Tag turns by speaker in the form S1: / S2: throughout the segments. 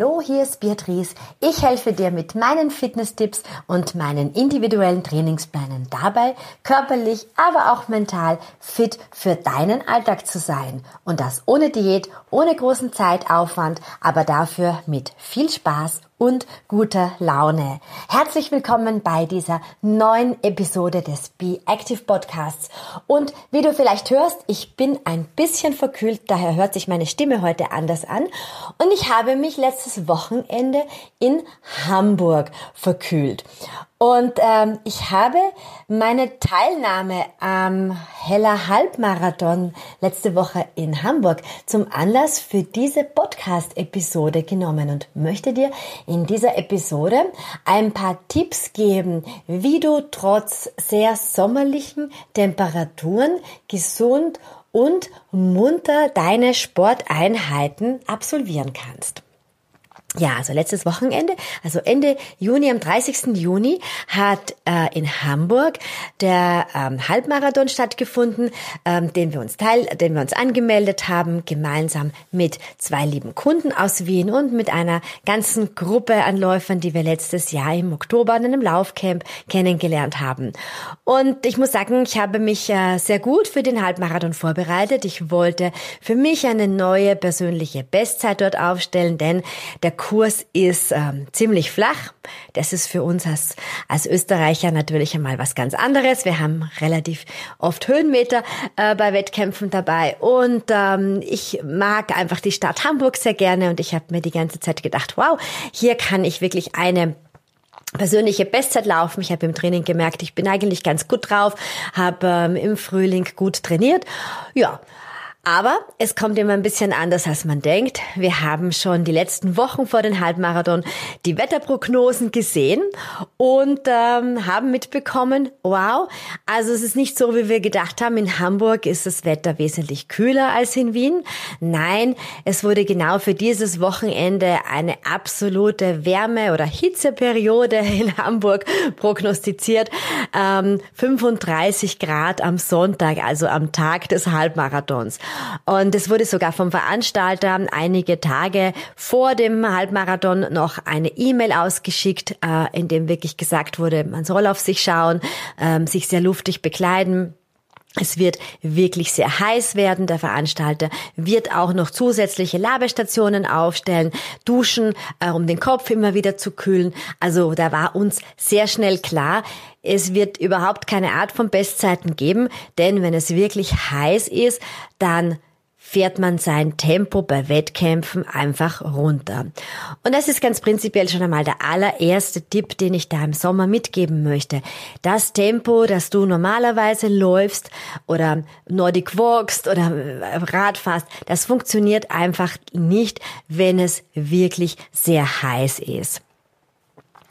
S1: Hallo, hier ist Beatrice. Ich helfe dir mit meinen Fitness-Tipps und meinen individuellen Trainingsplänen dabei, körperlich, aber auch mental fit für deinen Alltag zu sein. Und das ohne Diät, ohne großen Zeitaufwand, aber dafür mit viel Spaß und guter Laune. Herzlich willkommen bei dieser neuen Episode des Be Active Podcasts. Und wie du vielleicht hörst, ich bin ein bisschen verkühlt, daher hört sich meine Stimme heute anders an. Und ich habe mich letztes Wochenende in Hamburg verkühlt. Und ähm, ich habe meine Teilnahme am Heller Halbmarathon letzte Woche in Hamburg zum Anlass für diese Podcast-Episode genommen und möchte dir in dieser Episode ein paar Tipps geben, wie du trotz sehr sommerlichen Temperaturen gesund und munter deine Sporteinheiten absolvieren kannst. Ja, also letztes Wochenende, also Ende Juni, am 30. Juni hat äh, in Hamburg der ähm, Halbmarathon stattgefunden, ähm, den wir uns teil, den wir uns angemeldet haben, gemeinsam mit zwei lieben Kunden aus Wien und mit einer ganzen Gruppe an Läufern, die wir letztes Jahr im Oktober an einem Laufcamp kennengelernt haben. Und ich muss sagen, ich habe mich äh, sehr gut für den Halbmarathon vorbereitet. Ich wollte für mich eine neue persönliche Bestzeit dort aufstellen, denn der Kurs ist ähm, ziemlich flach. Das ist für uns als, als Österreicher natürlich einmal was ganz anderes. Wir haben relativ oft Höhenmeter äh, bei Wettkämpfen dabei und ähm, ich mag einfach die Stadt Hamburg sehr gerne und ich habe mir die ganze Zeit gedacht, wow, hier kann ich wirklich eine persönliche Bestzeit laufen. Ich habe im Training gemerkt, ich bin eigentlich ganz gut drauf, habe ähm, im Frühling gut trainiert. Ja, aber es kommt immer ein bisschen anders, als man denkt. Wir haben schon die letzten Wochen vor den Halbmarathon die Wetterprognosen gesehen und ähm, haben mitbekommen, wow, also es ist nicht so, wie wir gedacht haben. In Hamburg ist das Wetter wesentlich kühler als in Wien. Nein, es wurde genau für dieses Wochenende eine absolute Wärme- oder Hitzeperiode in Hamburg prognostiziert. Ähm, 35 Grad am Sonntag, also am Tag des Halbmarathons. Und es wurde sogar vom Veranstalter einige Tage vor dem Halbmarathon noch eine E-Mail ausgeschickt, äh, in dem wirklich gesagt wurde, man soll auf sich schauen, ähm, sich sehr luftig bekleiden. Es wird wirklich sehr heiß werden. Der Veranstalter wird auch noch zusätzliche Labestationen aufstellen, duschen, äh, um den Kopf immer wieder zu kühlen. Also da war uns sehr schnell klar, es wird überhaupt keine Art von Bestzeiten geben, denn wenn es wirklich heiß ist, dann fährt man sein Tempo bei Wettkämpfen einfach runter. Und das ist ganz prinzipiell schon einmal der allererste Tipp, den ich da im Sommer mitgeben möchte. Das Tempo, das du normalerweise läufst oder Nordic walkst oder Rad fährst, das funktioniert einfach nicht, wenn es wirklich sehr heiß ist.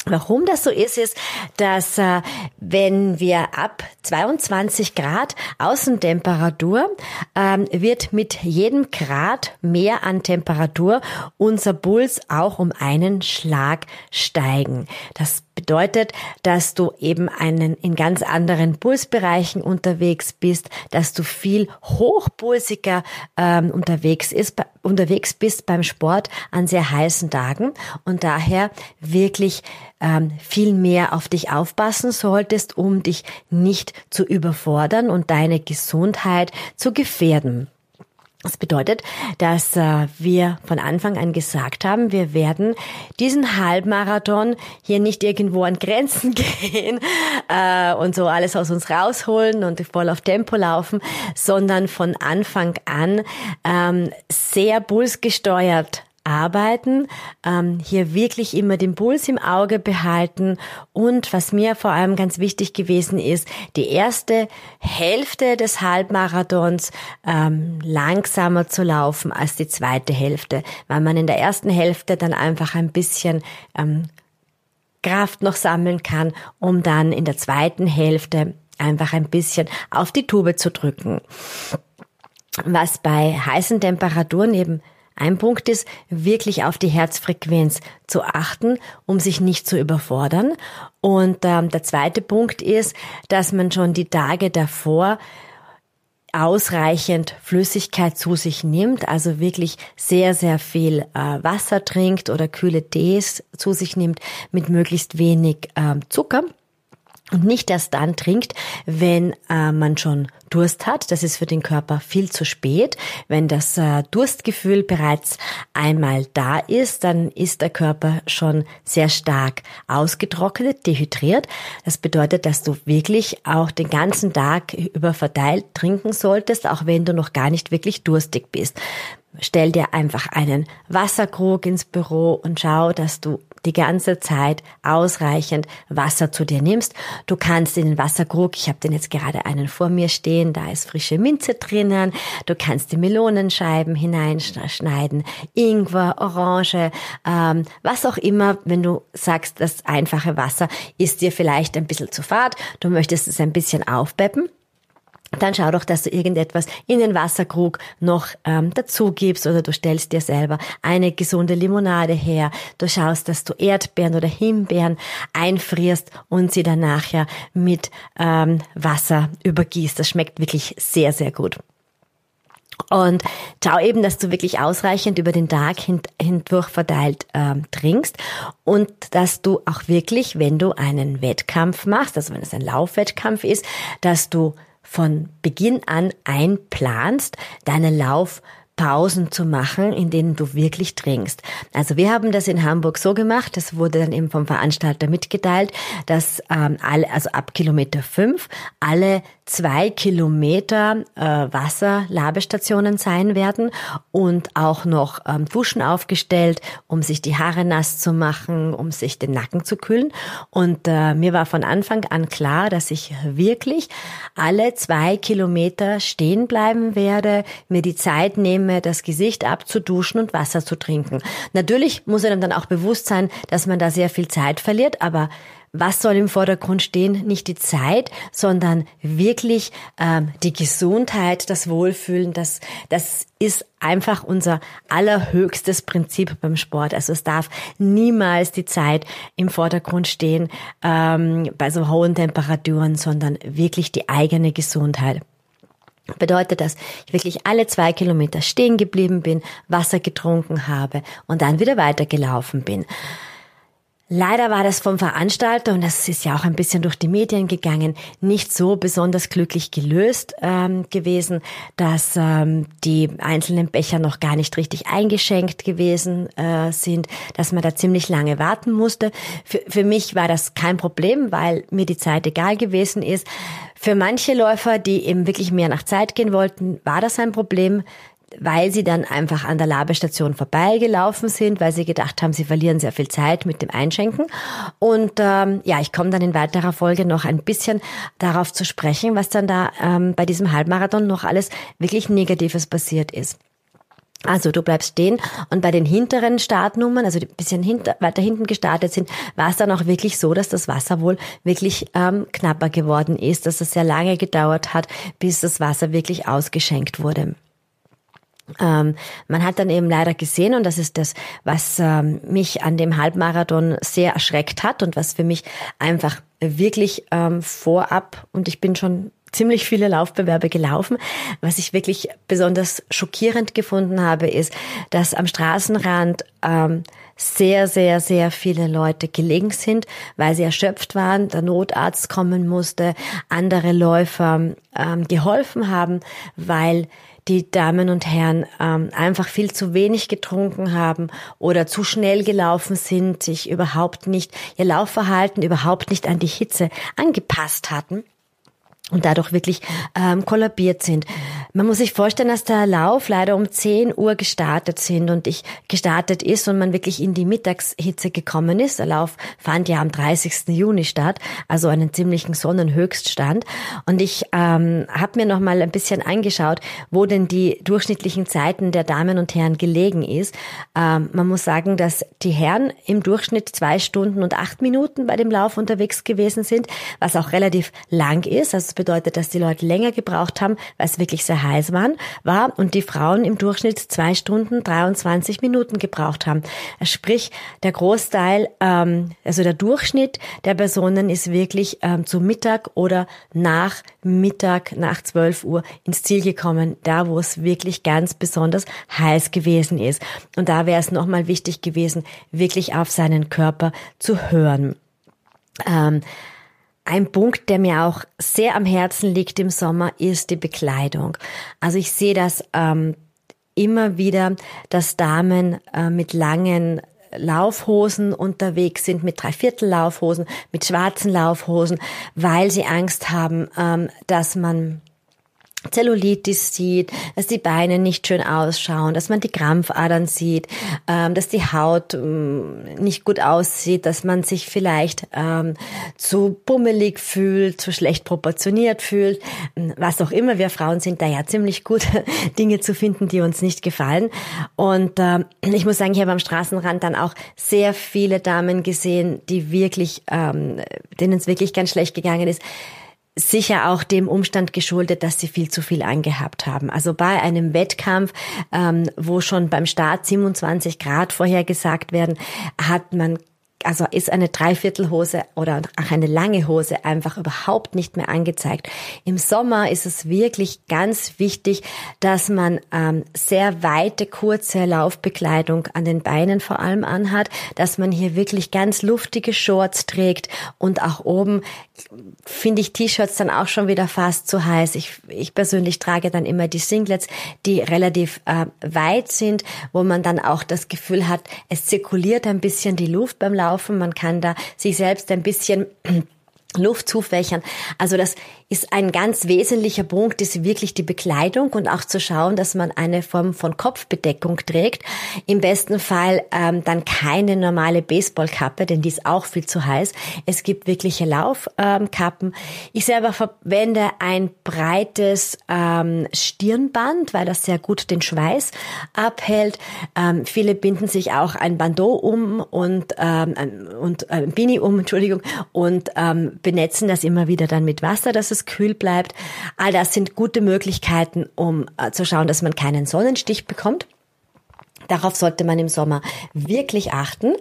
S1: Warum das so ist, ist, dass äh, wenn wir ab 22 Grad Außentemperatur ähm, wird mit jedem Grad mehr an Temperatur unser Puls auch um einen Schlag steigen. Das bedeutet, dass du eben einen in ganz anderen Pulsbereichen unterwegs bist, dass du viel hochpulsiger ähm, unterwegs ist, unterwegs bist beim Sport an sehr heißen Tagen und daher wirklich ähm, viel mehr auf dich aufpassen solltest, um dich nicht zu überfordern und deine Gesundheit zu gefährden. Das bedeutet, dass äh, wir von Anfang an gesagt haben, wir werden diesen Halbmarathon hier nicht irgendwo an Grenzen gehen äh, und so alles aus uns rausholen und voll auf Tempo laufen, sondern von Anfang an ähm, sehr pulsgesteuert arbeiten, ähm, hier wirklich immer den Puls im Auge behalten und was mir vor allem ganz wichtig gewesen ist, die erste Hälfte des Halbmarathons ähm, langsamer zu laufen als die zweite Hälfte, weil man in der ersten Hälfte dann einfach ein bisschen ähm, Kraft noch sammeln kann, um dann in der zweiten Hälfte einfach ein bisschen auf die Tube zu drücken. Was bei heißen Temperaturen eben ein Punkt ist, wirklich auf die Herzfrequenz zu achten, um sich nicht zu überfordern. Und ähm, der zweite Punkt ist, dass man schon die Tage davor ausreichend Flüssigkeit zu sich nimmt, also wirklich sehr, sehr viel äh, Wasser trinkt oder kühle Tees zu sich nimmt mit möglichst wenig äh, Zucker und nicht erst dann trinkt, wenn äh, man schon Durst hat. Das ist für den Körper viel zu spät. Wenn das äh, Durstgefühl bereits einmal da ist, dann ist der Körper schon sehr stark ausgetrocknet, dehydriert. Das bedeutet, dass du wirklich auch den ganzen Tag über verteilt trinken solltest, auch wenn du noch gar nicht wirklich durstig bist. Stell dir einfach einen Wasserkrug ins Büro und schau, dass du die ganze Zeit ausreichend Wasser zu dir nimmst. Du kannst in den Wasserkrug, ich habe den jetzt gerade einen vor mir stehen, da ist frische Minze drinnen. Du kannst die Melonenscheiben hineinschneiden, Ingwer, Orange, ähm, was auch immer. Wenn du sagst, das einfache Wasser ist dir vielleicht ein bisschen zu fad, du möchtest es ein bisschen aufpeppen, dann schau doch, dass du irgendetwas in den Wasserkrug noch ähm, dazu gibst oder du stellst dir selber eine gesunde Limonade her. Du schaust, dass du Erdbeeren oder Himbeeren einfrierst und sie dann nachher mit ähm, Wasser übergießt. Das schmeckt wirklich sehr, sehr gut. Und schau eben, dass du wirklich ausreichend über den Tag hindurch verteilt ähm, trinkst und dass du auch wirklich, wenn du einen Wettkampf machst, also wenn es ein Laufwettkampf ist, dass du von Beginn an einplanst, deine Lauf Pausen zu machen, in denen du wirklich trinkst. Also wir haben das in Hamburg so gemacht, das wurde dann eben vom Veranstalter mitgeteilt, dass ähm, alle, also ab Kilometer fünf alle zwei Kilometer äh, Wasserlabestationen sein werden und auch noch ähm, Duschen aufgestellt, um sich die Haare nass zu machen, um sich den Nacken zu kühlen. Und äh, mir war von Anfang an klar, dass ich wirklich alle zwei Kilometer stehen bleiben werde, mir die Zeit nehme, das Gesicht abzuduschen und Wasser zu trinken. Natürlich muss einem dann auch bewusst sein, dass man da sehr viel Zeit verliert, aber was soll im Vordergrund stehen? Nicht die Zeit, sondern wirklich ähm, die Gesundheit, das Wohlfühlen. Das, das ist einfach unser allerhöchstes Prinzip beim Sport. Also es darf niemals die Zeit im Vordergrund stehen ähm, bei so hohen Temperaturen, sondern wirklich die eigene Gesundheit. Bedeutet, dass ich wirklich alle zwei Kilometer stehen geblieben bin, Wasser getrunken habe und dann wieder weitergelaufen bin. Leider war das vom Veranstalter, und das ist ja auch ein bisschen durch die Medien gegangen, nicht so besonders glücklich gelöst ähm, gewesen, dass ähm, die einzelnen Becher noch gar nicht richtig eingeschenkt gewesen äh, sind, dass man da ziemlich lange warten musste. Für, für mich war das kein Problem, weil mir die Zeit egal gewesen ist. Für manche Läufer, die eben wirklich mehr nach Zeit gehen wollten, war das ein Problem weil sie dann einfach an der Labestation vorbeigelaufen sind, weil sie gedacht haben, sie verlieren sehr viel Zeit mit dem Einschenken. Und ähm, ja, ich komme dann in weiterer Folge noch ein bisschen darauf zu sprechen, was dann da ähm, bei diesem Halbmarathon noch alles wirklich Negatives passiert ist. Also du bleibst stehen und bei den hinteren Startnummern, also die bisschen hinter, weiter hinten gestartet sind, war es dann auch wirklich so, dass das Wasser wohl wirklich ähm, knapper geworden ist, dass es sehr lange gedauert hat, bis das Wasser wirklich ausgeschenkt wurde. Ähm, man hat dann eben leider gesehen, und das ist das, was ähm, mich an dem Halbmarathon sehr erschreckt hat und was für mich einfach wirklich ähm, vorab, und ich bin schon ziemlich viele Laufbewerbe gelaufen. Was ich wirklich besonders schockierend gefunden habe, ist, dass am Straßenrand sehr, sehr, sehr viele Leute gelegen sind, weil sie erschöpft waren, der Notarzt kommen musste, andere Läufer geholfen haben, weil die Damen und Herren ähm, einfach viel zu wenig getrunken haben oder zu schnell gelaufen sind, sich überhaupt nicht, ihr Laufverhalten überhaupt nicht an die Hitze angepasst hatten und dadurch wirklich ähm, kollabiert sind. man muss sich vorstellen, dass der Lauf leider um 10 Uhr gestartet sind und ich gestartet ist und man wirklich in die Mittagshitze gekommen ist. Der Lauf fand ja am 30. Juni statt, also einen ziemlichen Sonnenhöchststand. Und ich ähm, habe mir noch mal ein bisschen angeschaut, wo denn die durchschnittlichen Zeiten der Damen und Herren gelegen ist. Ähm, man muss sagen, dass die Herren im Durchschnitt zwei Stunden und acht Minuten bei dem Lauf unterwegs gewesen sind, was auch relativ lang ist. Also bedeutet, dass die Leute länger gebraucht haben, weil es wirklich sehr heiß waren, war und die Frauen im Durchschnitt zwei Stunden 23 Minuten gebraucht haben. Sprich, der Großteil, ähm, also der Durchschnitt der Personen ist wirklich ähm, zu Mittag oder nach Mittag, nach 12 Uhr ins Ziel gekommen, da wo es wirklich ganz besonders heiß gewesen ist. Und da wäre es nochmal wichtig gewesen, wirklich auf seinen Körper zu hören. Ähm, ein Punkt, der mir auch sehr am Herzen liegt im Sommer, ist die Bekleidung. Also ich sehe das ähm, immer wieder, dass Damen äh, mit langen Laufhosen unterwegs sind, mit Dreiviertellaufhosen, mit schwarzen Laufhosen, weil sie Angst haben, ähm, dass man Zellulitis sieht, dass die Beine nicht schön ausschauen, dass man die Krampfadern sieht, ähm, dass die Haut ähm, nicht gut aussieht, dass man sich vielleicht ähm, zu bummelig fühlt, zu schlecht proportioniert fühlt, was auch immer. Wir Frauen sind da ja ziemlich gut, Dinge zu finden, die uns nicht gefallen. Und ich muss sagen, ich habe am Straßenrand dann auch sehr viele Damen gesehen, die wirklich, denen es wirklich ganz schlecht gegangen ist sicher auch dem Umstand geschuldet, dass sie viel zu viel angehabt haben. Also bei einem Wettkampf, ähm, wo schon beim Start 27 Grad vorhergesagt werden, hat man also ist eine Dreiviertelhose oder auch eine lange Hose einfach überhaupt nicht mehr angezeigt. Im Sommer ist es wirklich ganz wichtig, dass man ähm, sehr weite, kurze Laufbekleidung an den Beinen vor allem anhat, dass man hier wirklich ganz luftige Shorts trägt und auch oben finde ich T-Shirts dann auch schon wieder fast zu heiß. Ich, ich persönlich trage dann immer die Singlets, die relativ äh, weit sind, wo man dann auch das Gefühl hat, es zirkuliert ein bisschen die Luft beim Laufen laufen, man kann da sich selbst ein bisschen Luft zufächern. Also das ist ein ganz wesentlicher Punkt, ist wirklich die Bekleidung und auch zu schauen, dass man eine Form von Kopfbedeckung trägt. Im besten Fall ähm, dann keine normale Baseballkappe, denn die ist auch viel zu heiß. Es gibt wirkliche Laufkappen. Ähm, ich selber verwende ein breites ähm, Stirnband, weil das sehr gut den Schweiß abhält. Ähm, viele binden sich auch ein Bandeau um und ähm, und äh, Bini um, Entschuldigung, und ähm, benetzen das immer wieder dann mit Wasser, dass es es kühl bleibt. All das sind gute Möglichkeiten, um äh, zu schauen, dass man keinen Sonnenstich bekommt. Darauf sollte man im Sommer wirklich achten.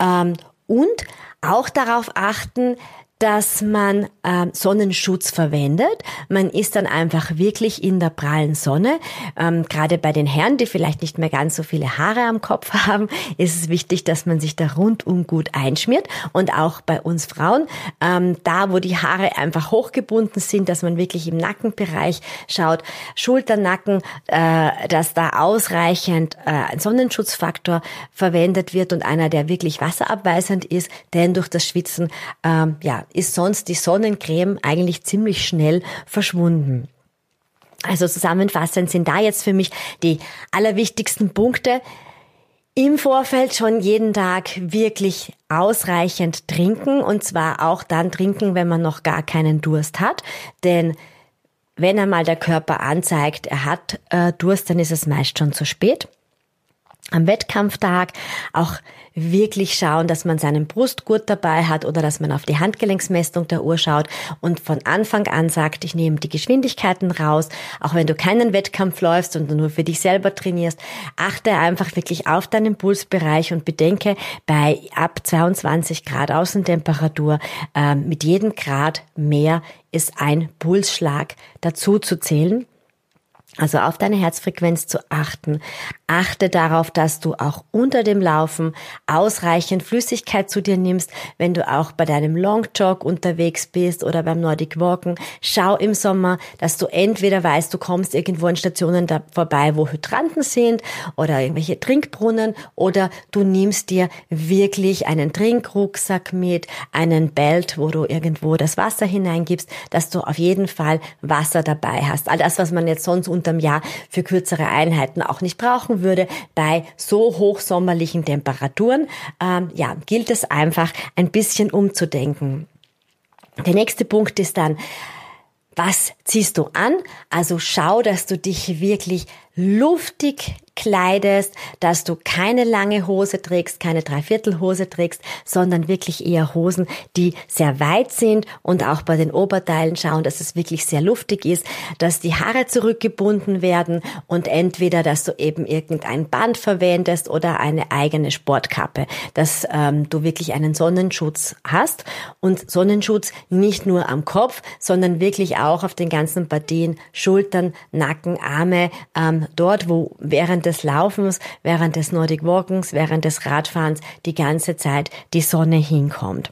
S1: Ähm, und auch darauf achten, dass man äh, Sonnenschutz verwendet. Man ist dann einfach wirklich in der prallen Sonne. Ähm, Gerade bei den Herren, die vielleicht nicht mehr ganz so viele Haare am Kopf haben, ist es wichtig, dass man sich da rundum gut einschmiert. Und auch bei uns Frauen, ähm, da wo die Haare einfach hochgebunden sind, dass man wirklich im Nackenbereich schaut, Schulternacken, äh, dass da ausreichend äh, ein Sonnenschutzfaktor verwendet wird und einer, der wirklich wasserabweisend ist, denn durch das Schwitzen ähm, ja ist sonst die Sonnencreme eigentlich ziemlich schnell verschwunden. Also zusammenfassend sind da jetzt für mich die allerwichtigsten Punkte. Im Vorfeld schon jeden Tag wirklich ausreichend trinken und zwar auch dann trinken, wenn man noch gar keinen Durst hat, denn wenn einmal der Körper anzeigt, er hat äh, Durst, dann ist es meist schon zu spät am Wettkampftag auch wirklich schauen, dass man seinen Brustgurt dabei hat oder dass man auf die Handgelenksmessung der Uhr schaut und von Anfang an sagt, ich nehme die Geschwindigkeiten raus, auch wenn du keinen Wettkampf läufst und nur für dich selber trainierst, achte einfach wirklich auf deinen Pulsbereich und bedenke, bei ab 22 Grad Außentemperatur äh, mit jedem Grad mehr ist ein Pulsschlag dazu zu zählen. Also auf deine Herzfrequenz zu achten. Achte darauf, dass du auch unter dem Laufen ausreichend Flüssigkeit zu dir nimmst, wenn du auch bei deinem Long Jog unterwegs bist oder beim Nordic Walken. Schau im Sommer, dass du entweder weißt, du kommst irgendwo an Stationen da vorbei, wo Hydranten sind oder irgendwelche Trinkbrunnen oder du nimmst dir wirklich einen Trinkrucksack mit, einen Belt, wo du irgendwo das Wasser hineingibst, dass du auf jeden Fall Wasser dabei hast. All das, was man jetzt sonst unterm Jahr für kürzere Einheiten auch nicht brauchen würde. Bei so hochsommerlichen Temperaturen ähm, ja, gilt es einfach ein bisschen umzudenken. Der nächste Punkt ist dann, was ziehst du an? Also schau, dass du dich wirklich luftig kleidest, dass du keine lange Hose trägst, keine Dreiviertelhose trägst, sondern wirklich eher Hosen, die sehr weit sind und auch bei den Oberteilen schauen, dass es wirklich sehr luftig ist, dass die Haare zurückgebunden werden und entweder, dass du eben irgendein Band verwendest oder eine eigene Sportkappe, dass ähm, du wirklich einen Sonnenschutz hast und Sonnenschutz nicht nur am Kopf, sondern wirklich auch auf den ganzen Partien, Schultern, Nacken, Arme, ähm, dort, wo während des Laufens, während des Nordic Walkens, während des Radfahrens die ganze Zeit die Sonne hinkommt.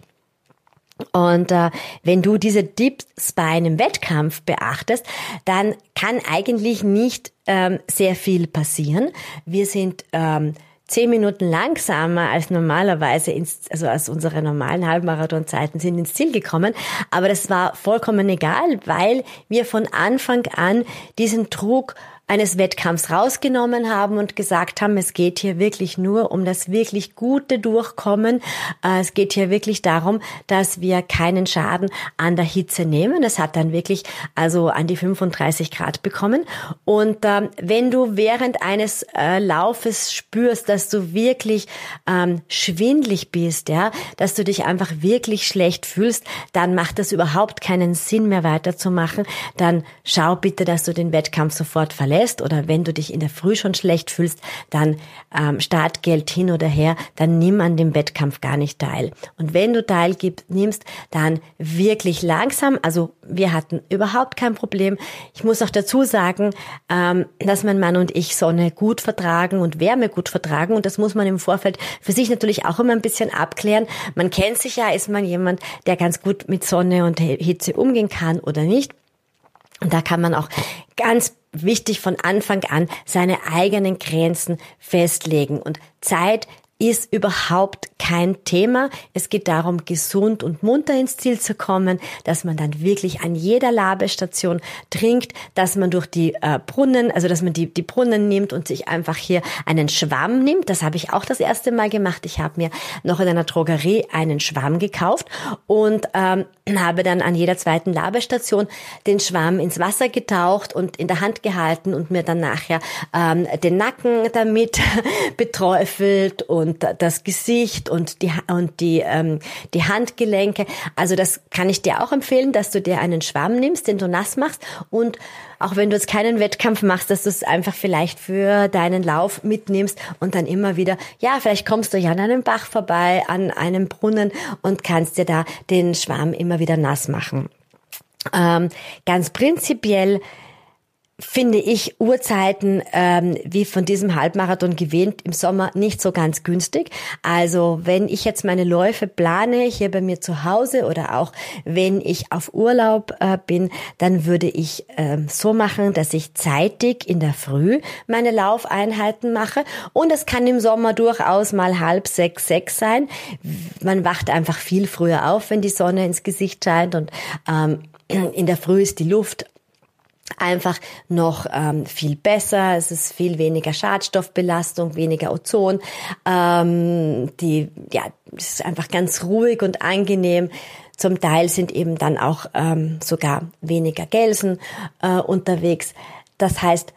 S1: Und äh, wenn du diese Tipps bei einem Wettkampf beachtest, dann kann eigentlich nicht ähm, sehr viel passieren. Wir sind ähm, zehn Minuten langsamer als normalerweise, ins, also als unsere normalen Halbmarathonzeiten sind ins Ziel gekommen. Aber das war vollkommen egal, weil wir von Anfang an diesen Druck eines Wettkampfs rausgenommen haben und gesagt haben, es geht hier wirklich nur um das wirklich gute Durchkommen. Äh, es geht hier wirklich darum, dass wir keinen Schaden an der Hitze nehmen. Es hat dann wirklich also an die 35 Grad bekommen. Und ähm, wenn du während eines äh, Laufes spürst, dass du wirklich ähm, schwindlig bist, ja, dass du dich einfach wirklich schlecht fühlst, dann macht das überhaupt keinen Sinn mehr weiterzumachen. Dann schau bitte, dass du den Wettkampf sofort verlässt lässt oder wenn du dich in der Früh schon schlecht fühlst, dann ähm, Startgeld hin oder her, dann nimm an dem Wettkampf gar nicht teil. Und wenn du teil nimmst, dann wirklich langsam. Also wir hatten überhaupt kein Problem. Ich muss auch dazu sagen, ähm, dass mein Mann und ich Sonne gut vertragen und Wärme gut vertragen und das muss man im Vorfeld für sich natürlich auch immer ein bisschen abklären. Man kennt sich ja, ist man jemand, der ganz gut mit Sonne und Hitze umgehen kann oder nicht. Und da kann man auch ganz wichtig von Anfang an seine eigenen Grenzen festlegen. Und Zeit ist überhaupt kein Thema. Es geht darum, gesund und munter ins Ziel zu kommen, dass man dann wirklich an jeder Labestation trinkt, dass man durch die äh, Brunnen, also dass man die, die Brunnen nimmt und sich einfach hier einen Schwamm nimmt. Das habe ich auch das erste Mal gemacht. Ich habe mir noch in einer Drogerie einen Schwamm gekauft und ähm, habe dann an jeder zweiten Labestation den Schwamm ins Wasser getaucht und in der Hand gehalten und mir dann nachher ähm, den Nacken damit beträufelt und und das Gesicht und die und die ähm, die Handgelenke. Also das kann ich dir auch empfehlen, dass du dir einen Schwamm nimmst, den du nass machst und auch wenn du jetzt keinen Wettkampf machst, dass du es einfach vielleicht für deinen Lauf mitnimmst und dann immer wieder, ja, vielleicht kommst du ja an einem Bach vorbei, an einem Brunnen und kannst dir da den Schwamm immer wieder nass machen. Ähm, ganz prinzipiell finde ich Uhrzeiten ähm, wie von diesem Halbmarathon gewähnt im Sommer nicht so ganz günstig. Also wenn ich jetzt meine Läufe plane hier bei mir zu Hause oder auch wenn ich auf Urlaub äh, bin, dann würde ich ähm, so machen, dass ich zeitig in der Früh meine Laufeinheiten mache und es kann im Sommer durchaus mal halb sechs, sechs sein. Man wacht einfach viel früher auf, wenn die Sonne ins Gesicht scheint und ähm, in der Früh ist die Luft einfach noch ähm, viel besser. Es ist viel weniger Schadstoffbelastung, weniger Ozon. Ähm, die, ja, es ist einfach ganz ruhig und angenehm. Zum Teil sind eben dann auch ähm, sogar weniger Gelsen äh, unterwegs. Das heißt,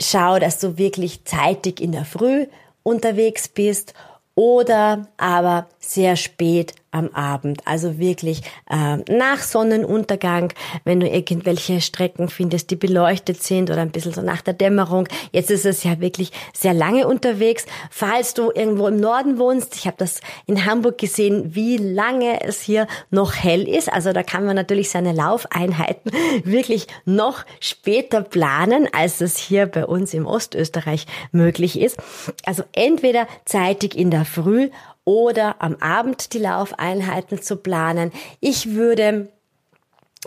S1: schau, dass du wirklich zeitig in der Früh unterwegs bist oder aber sehr spät am Abend. Also wirklich äh, nach Sonnenuntergang, wenn du irgendwelche Strecken findest, die beleuchtet sind oder ein bisschen so nach der Dämmerung. Jetzt ist es ja wirklich sehr lange unterwegs. Falls du irgendwo im Norden wohnst, ich habe das in Hamburg gesehen, wie lange es hier noch hell ist. Also da kann man natürlich seine Laufeinheiten wirklich noch später planen, als es hier bei uns im Ostösterreich möglich ist. Also entweder zeitig in der Früh oder am Abend die Laufeinheiten zu planen. Ich würde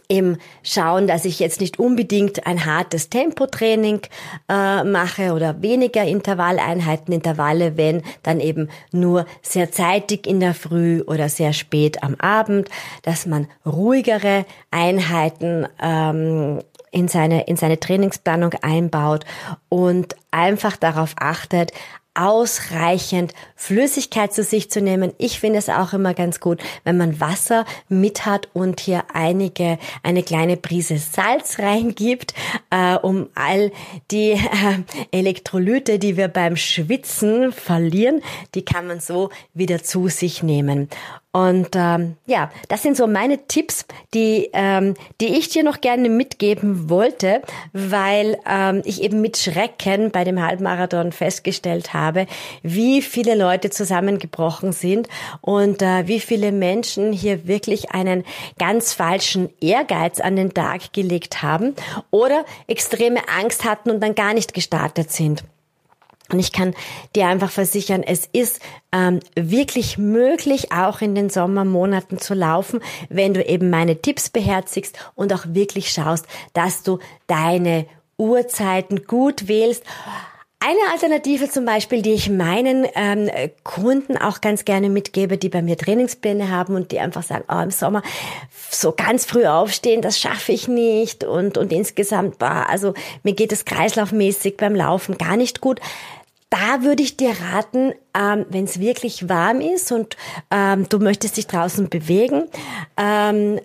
S1: im Schauen, dass ich jetzt nicht unbedingt ein hartes Tempotraining äh, mache oder weniger Intervalleinheiten, Intervalle, wenn dann eben nur sehr zeitig in der Früh oder sehr spät am Abend, dass man ruhigere Einheiten ähm, in seine, in seine Trainingsplanung einbaut und einfach darauf achtet, ausreichend Flüssigkeit zu sich zu nehmen. Ich finde es auch immer ganz gut, wenn man Wasser mit hat und hier einige, eine kleine Prise Salz reingibt, äh, um all die äh, Elektrolyte, die wir beim Schwitzen verlieren, die kann man so wieder zu sich nehmen. Und ähm, ja, das sind so meine Tipps, die, ähm, die ich dir noch gerne mitgeben wollte, weil ähm, ich eben mit Schrecken bei dem Halbmarathon festgestellt habe, wie viele Leute zusammengebrochen sind und äh, wie viele Menschen hier wirklich einen ganz falschen Ehrgeiz an den Tag gelegt haben oder extreme Angst hatten und dann gar nicht gestartet sind. Und ich kann dir einfach versichern, es ist ähm, wirklich möglich, auch in den Sommermonaten zu laufen, wenn du eben meine Tipps beherzigst und auch wirklich schaust, dass du deine Uhrzeiten gut wählst. Eine Alternative zum Beispiel, die ich meinen ähm, Kunden auch ganz gerne mitgebe, die bei mir Trainingspläne haben und die einfach sagen, oh, im Sommer so ganz früh aufstehen, das schaffe ich nicht und, und insgesamt, bah, also mir geht es kreislaufmäßig beim Laufen gar nicht gut da würde ich dir raten, ähm, wenn es wirklich warm ist und ähm, du möchtest dich draußen bewegen, ähm,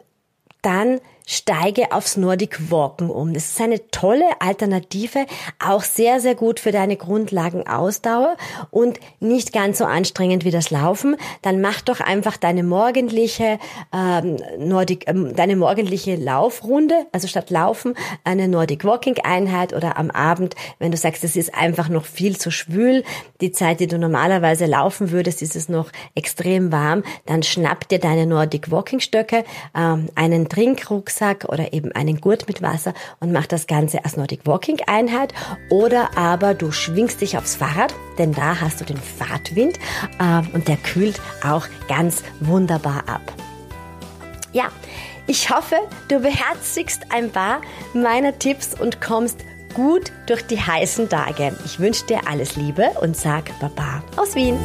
S1: dann steige aufs Nordic Walken um. Das ist eine tolle Alternative, auch sehr, sehr gut für deine Grundlagenausdauer und nicht ganz so anstrengend wie das Laufen. Dann mach doch einfach deine morgendliche ähm, Nordic, ähm, deine morgendliche Laufrunde, also statt Laufen eine Nordic Walking Einheit oder am Abend, wenn du sagst, es ist einfach noch viel zu schwül, die Zeit, die du normalerweise laufen würdest, ist es noch extrem warm, dann schnapp dir deine Nordic Walking Stöcke, ähm, einen Trinkrucksack Rucksack oder eben einen Gurt mit Wasser und mach das Ganze als Nordic Walking Einheit oder aber du schwingst dich aufs Fahrrad, denn da hast du den Fahrtwind äh, und der kühlt auch ganz wunderbar ab. Ja, ich hoffe, du beherzigst ein paar meiner Tipps und kommst gut durch die heißen Tage. Ich wünsche dir alles Liebe und sag Baba aus Wien.